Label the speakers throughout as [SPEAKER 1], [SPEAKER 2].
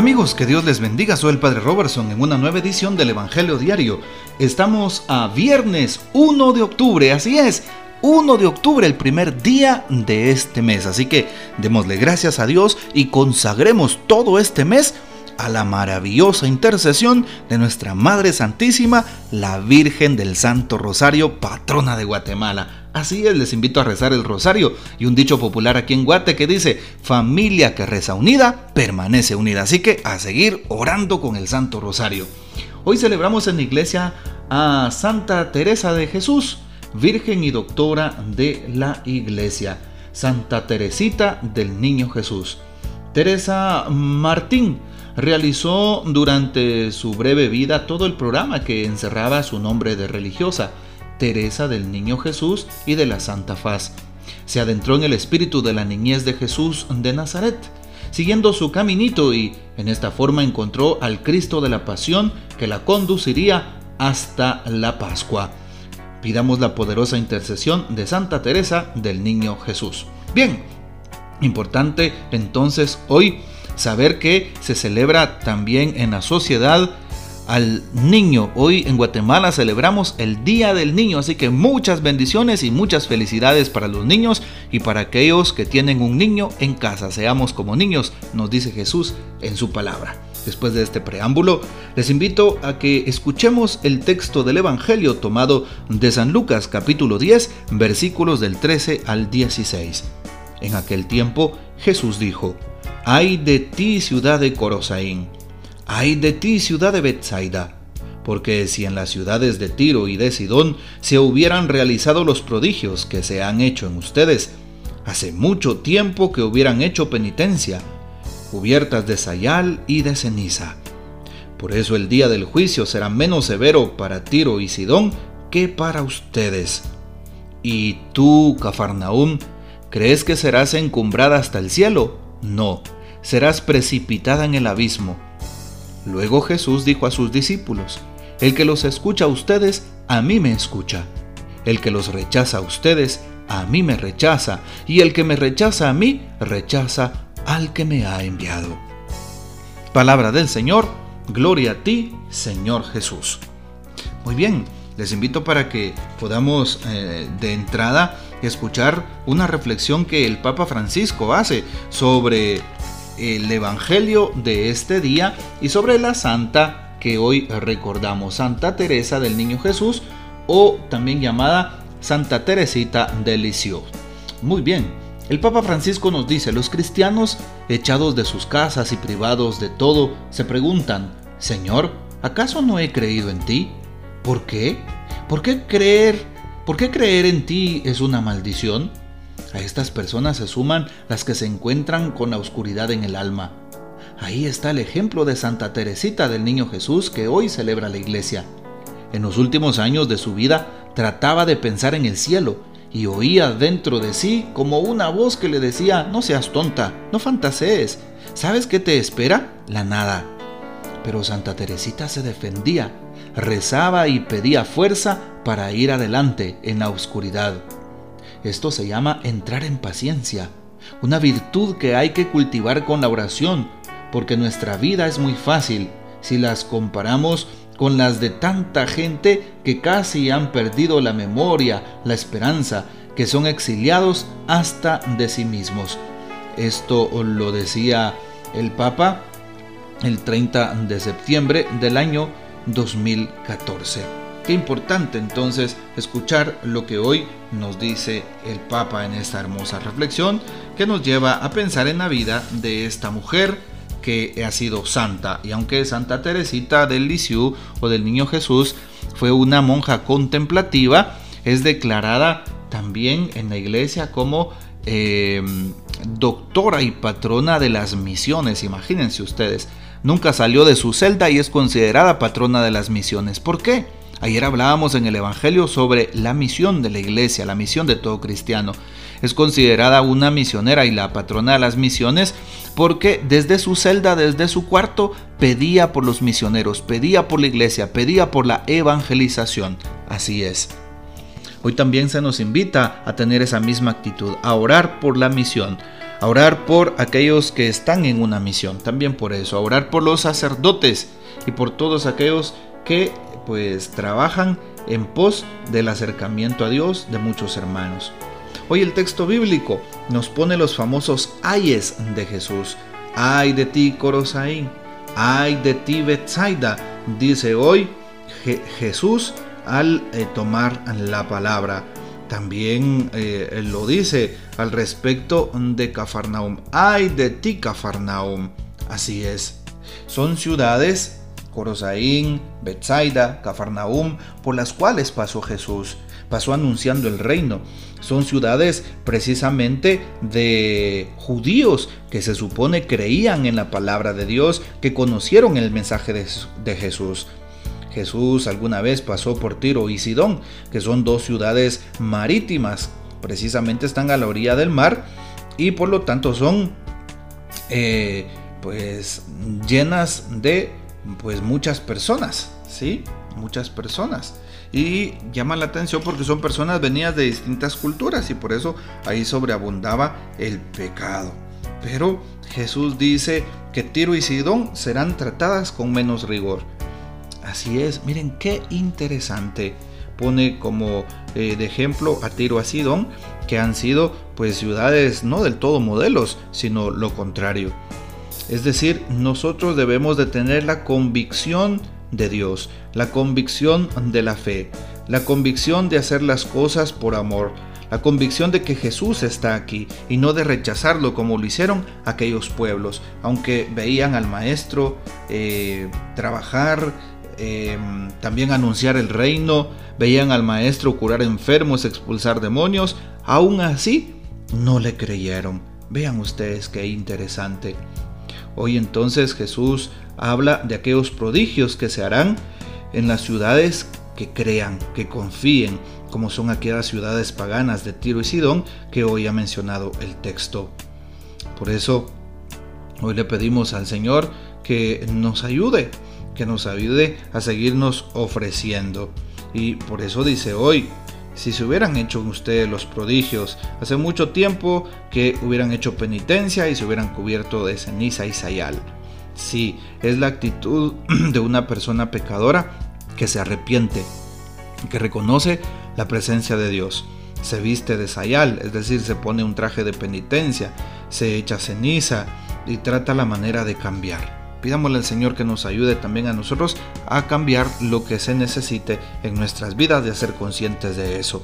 [SPEAKER 1] Amigos, que Dios les bendiga. Soy el Padre Robertson en una nueva edición del Evangelio Diario. Estamos a viernes 1 de octubre, así es. 1 de octubre, el primer día de este mes. Así que démosle gracias a Dios y consagremos todo este mes a la maravillosa intercesión de nuestra Madre Santísima, la Virgen del Santo Rosario, patrona de Guatemala. Así es, les invito a rezar el rosario y un dicho popular aquí en Guate que dice, familia que reza unida, permanece unida. Así que a seguir orando con el Santo Rosario. Hoy celebramos en la iglesia a Santa Teresa de Jesús, Virgen y Doctora de la Iglesia. Santa Teresita del Niño Jesús. Teresa Martín realizó durante su breve vida todo el programa que encerraba su nombre de religiosa, Teresa del Niño Jesús y de la Santa Faz. Se adentró en el espíritu de la niñez de Jesús de Nazaret, siguiendo su caminito y en esta forma encontró al Cristo de la Pasión que la conduciría hasta la Pascua. Pidamos la poderosa intercesión de Santa Teresa del Niño Jesús. Bien, importante entonces hoy saber que se celebra también en la sociedad al niño. Hoy en Guatemala celebramos el Día del Niño, así que muchas bendiciones y muchas felicidades para los niños y para aquellos que tienen un niño en casa. Seamos como niños, nos dice Jesús en su palabra. Después de este preámbulo, les invito a que escuchemos el texto del Evangelio tomado de San Lucas capítulo 10 versículos del 13 al 16. En aquel tiempo Jesús dijo, Ay de ti ciudad de Corosaín, ay de ti ciudad de Bethsaida, porque si en las ciudades de Tiro y de Sidón se hubieran realizado los prodigios que se han hecho en ustedes, hace mucho tiempo que hubieran hecho penitencia, cubiertas de sayal y de ceniza. Por eso el día del juicio será menos severo para Tiro y Sidón que para ustedes. Y tú, Cafarnaúm, ¿crees que serás encumbrada hasta el cielo? No, serás precipitada en el abismo. Luego Jesús dijo a sus discípulos, El que los escucha a ustedes, a mí me escucha. El que los rechaza a ustedes, a mí me rechaza. Y el que me rechaza a mí, rechaza al que me ha enviado. Palabra del Señor, gloria a ti, Señor Jesús. Muy bien, les invito para que podamos eh, de entrada escuchar una reflexión que el Papa Francisco hace sobre el Evangelio de este día y sobre la santa que hoy recordamos, Santa Teresa del Niño Jesús o también llamada Santa Teresita de Lisieux. Muy bien, el Papa Francisco nos dice, los cristianos echados de sus casas y privados de todo se preguntan, Señor, ¿acaso no he creído en ti? ¿Por qué? ¿Por qué creer ¿Por qué creer en ti es una maldición? A estas personas se suman las que se encuentran con la oscuridad en el alma. Ahí está el ejemplo de Santa Teresita del Niño Jesús que hoy celebra la iglesia. En los últimos años de su vida trataba de pensar en el cielo y oía dentro de sí como una voz que le decía, no seas tonta, no fantasees, ¿sabes qué te espera? La nada. Pero Santa Teresita se defendía, rezaba y pedía fuerza para ir adelante en la oscuridad. Esto se llama entrar en paciencia, una virtud que hay que cultivar con la oración, porque nuestra vida es muy fácil si las comparamos con las de tanta gente que casi han perdido la memoria, la esperanza, que son exiliados hasta de sí mismos. Esto lo decía el Papa el 30 de septiembre del año 2014. Qué importante entonces escuchar lo que hoy nos dice el Papa en esta hermosa reflexión que nos lleva a pensar en la vida de esta mujer que ha sido santa. Y aunque Santa Teresita del Lisieux o del Niño Jesús fue una monja contemplativa, es declarada también en la iglesia como eh, doctora y patrona de las misiones. Imagínense ustedes, nunca salió de su celda y es considerada patrona de las misiones. ¿Por qué? Ayer hablábamos en el Evangelio sobre la misión de la iglesia, la misión de todo cristiano. Es considerada una misionera y la patrona de las misiones porque desde su celda, desde su cuarto, pedía por los misioneros, pedía por la iglesia, pedía por la evangelización. Así es. Hoy también se nos invita a tener esa misma actitud, a orar por la misión, a orar por aquellos que están en una misión, también por eso, a orar por los sacerdotes y por todos aquellos que pues trabajan en pos del acercamiento a Dios de muchos hermanos. Hoy el texto bíblico nos pone los famosos ayes de Jesús. Ay de ti, Corosaín. Ay de ti, Betsaida. Dice hoy Jesús al eh, tomar la palabra. También eh, lo dice al respecto de Cafarnaum. Ay de ti, Cafarnaum. Así es. Son ciudades Corosaín, Betsaida, Cafarnaum, por las cuales pasó Jesús. Pasó anunciando el reino. Son ciudades precisamente de judíos que se supone creían en la palabra de Dios, que conocieron el mensaje de, Jesús. Jesús alguna vez pasó por Tiro y Sidón, que son dos ciudades marítimas, precisamente están a la orilla del mar y por lo tanto son eh, pues llenas de pues muchas personas, ¿sí? Muchas personas. Y llama la atención porque son personas venidas de distintas culturas y por eso ahí sobreabundaba el pecado. Pero Jesús dice que Tiro y Sidón serán tratadas con menos rigor. Así es, miren qué interesante. Pone como eh, de ejemplo a Tiro y Sidón, que han sido pues ciudades no del todo modelos, sino lo contrario. Es decir, nosotros debemos de tener la convicción de Dios, la convicción de la fe, la convicción de hacer las cosas por amor, la convicción de que Jesús está aquí y no de rechazarlo como lo hicieron aquellos pueblos, aunque veían al Maestro eh, trabajar, em, también anunciar el reino, veían al Maestro curar enfermos, expulsar demonios, aún así no le creyeron. Vean ustedes qué interesante. Hoy entonces Jesús habla de aquellos prodigios que se harán en las ciudades que crean, que confíen, como son aquellas ciudades paganas de Tiro y Sidón que hoy ha mencionado el texto. Por eso, hoy le pedimos al Señor que nos ayude, que nos ayude a seguirnos ofreciendo. Y por eso dice hoy, si se hubieran hecho ustedes los prodigios hace mucho tiempo que hubieran hecho penitencia y se hubieran cubierto de ceniza y sayal. Sí, es la actitud de una persona pecadora que se arrepiente, que reconoce la presencia de Dios. Se viste de sayal, es decir, se pone un traje de penitencia, se echa ceniza y trata la manera de cambiar. Pidámosle al Señor que nos ayude también a nosotros a cambiar lo que se necesite en nuestras vidas, de ser conscientes de eso.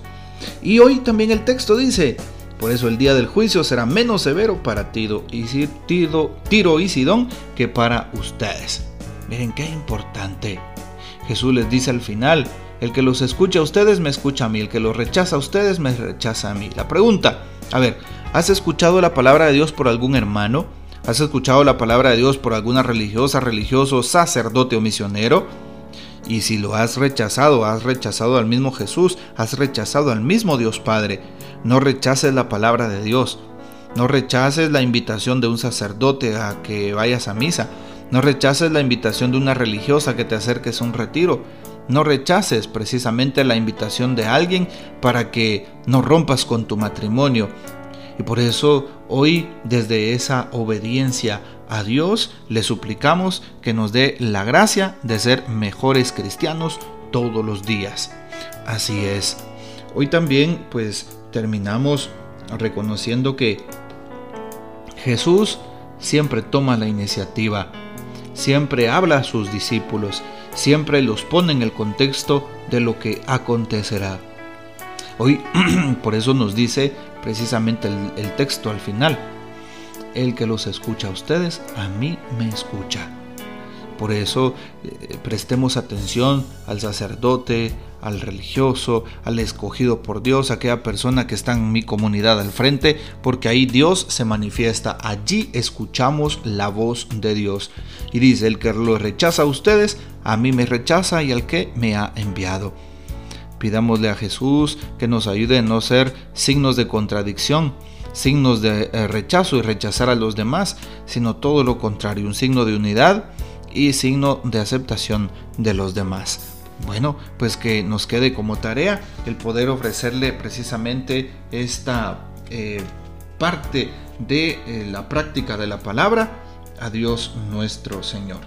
[SPEAKER 1] Y hoy también el texto dice, por eso el día del juicio será menos severo para Tiro y, Tiro y Sidón que para ustedes. Miren qué importante. Jesús les dice al final, el que los escucha a ustedes me escucha a mí, el que los rechaza a ustedes me rechaza a mí. La pregunta, a ver, ¿has escuchado la palabra de Dios por algún hermano? ¿Has escuchado la palabra de Dios por alguna religiosa, religioso, sacerdote o misionero? Y si lo has rechazado, has rechazado al mismo Jesús, has rechazado al mismo Dios Padre. No rechaces la palabra de Dios. No rechaces la invitación de un sacerdote a que vayas a misa. No rechaces la invitación de una religiosa que te acerques a un retiro. No rechaces precisamente la invitación de alguien para que no rompas con tu matrimonio. Y por eso hoy desde esa obediencia a Dios le suplicamos que nos dé la gracia de ser mejores cristianos todos los días. Así es. Hoy también pues terminamos reconociendo que Jesús siempre toma la iniciativa, siempre habla a sus discípulos, siempre los pone en el contexto de lo que acontecerá. Hoy por eso nos dice precisamente el, texto al final. El que los escucha a ustedes, a mí me escucha. Por eso eh, prestemos atención al sacerdote, al religioso, al escogido por Dios, aquella persona que está en mi comunidad al frente, porque ahí Dios se manifiesta. Allí escuchamos la voz de Dios. Y dice, el que lo rechaza a ustedes, a mí me rechaza y al que me ha enviado. Pidámosle a Jesús que nos ayude a no ser signos de contradicción, signos de eh, rechazo y rechazar a los demás, sino todo lo contrario, un signo de unidad y signo de aceptación de los demás. Bueno, pues que nos quede como tarea el poder ofrecerle precisamente esta, eh, parte de eh, la práctica de la palabra a Dios nuestro Señor.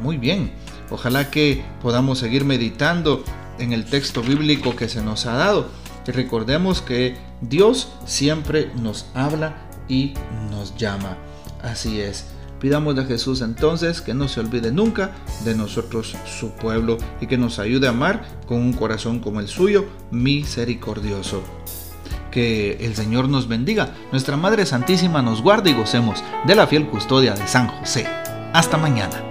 [SPEAKER 1] Muy bien, ojalá que podamos seguir meditando en el texto bíblico que se nos ha dado. Recordemos que Dios siempre nos habla y nos llama. Así es. Pidamos a Jesús entonces que no se olvide nunca de nosotros su pueblo y que nos ayude a amar con un corazón como el suyo, misericordioso. Que el Señor nos bendiga, nuestra Madre Santísima nos guarde y gocemos de la fiel custodia de San José. Hasta mañana.